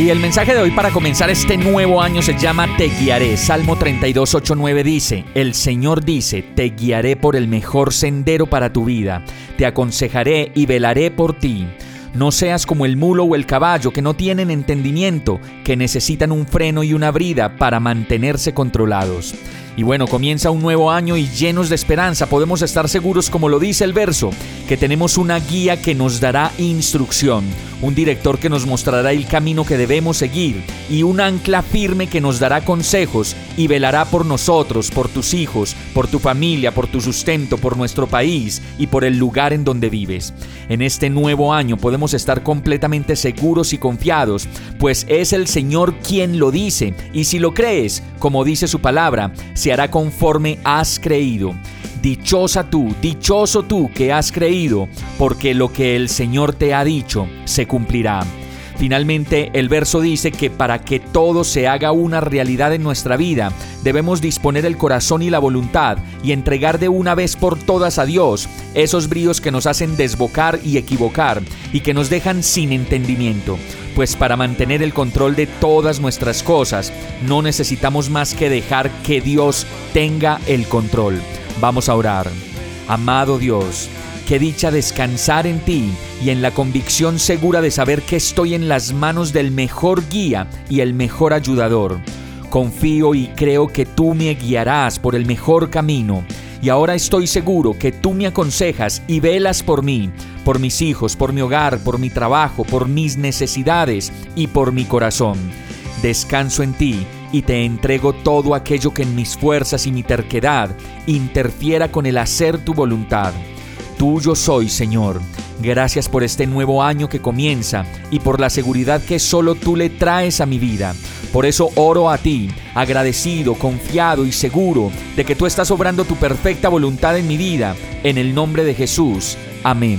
Y el mensaje de hoy para comenzar este nuevo año se llama Te guiaré. Salmo 32, 8, 9 dice, El Señor dice, Te guiaré por el mejor sendero para tu vida, te aconsejaré y velaré por ti. No seas como el mulo o el caballo que no tienen entendimiento, que necesitan un freno y una brida para mantenerse controlados. Y bueno, comienza un nuevo año y llenos de esperanza podemos estar seguros, como lo dice el verso, que tenemos una guía que nos dará instrucción, un director que nos mostrará el camino que debemos seguir y un ancla firme que nos dará consejos y velará por nosotros, por tus hijos, por tu familia, por tu sustento, por nuestro país y por el lugar en donde vives. En este nuevo año podemos estar completamente seguros y confiados, pues es el Señor quien lo dice y si lo crees, como dice su palabra, se hará conforme has creído. Dichosa tú, dichoso tú que has creído, porque lo que el Señor te ha dicho se cumplirá. Finalmente, el verso dice que para que todo se haga una realidad en nuestra vida, debemos disponer el corazón y la voluntad y entregar de una vez por todas a Dios esos bríos que nos hacen desbocar y equivocar y que nos dejan sin entendimiento. Pues para mantener el control de todas nuestras cosas, no necesitamos más que dejar que Dios tenga el control. Vamos a orar. Amado Dios, qué dicha descansar en ti y en la convicción segura de saber que estoy en las manos del mejor guía y el mejor ayudador. Confío y creo que tú me guiarás por el mejor camino. Y ahora estoy seguro que tú me aconsejas y velas por mí, por mis hijos, por mi hogar, por mi trabajo, por mis necesidades y por mi corazón. Descanso en ti y te entrego todo aquello que en mis fuerzas y mi terquedad interfiera con el hacer tu voluntad. Tuyo soy, Señor. Gracias por este nuevo año que comienza y por la seguridad que solo tú le traes a mi vida. Por eso oro a ti, agradecido, confiado y seguro de que tú estás obrando tu perfecta voluntad en mi vida. En el nombre de Jesús. Amén.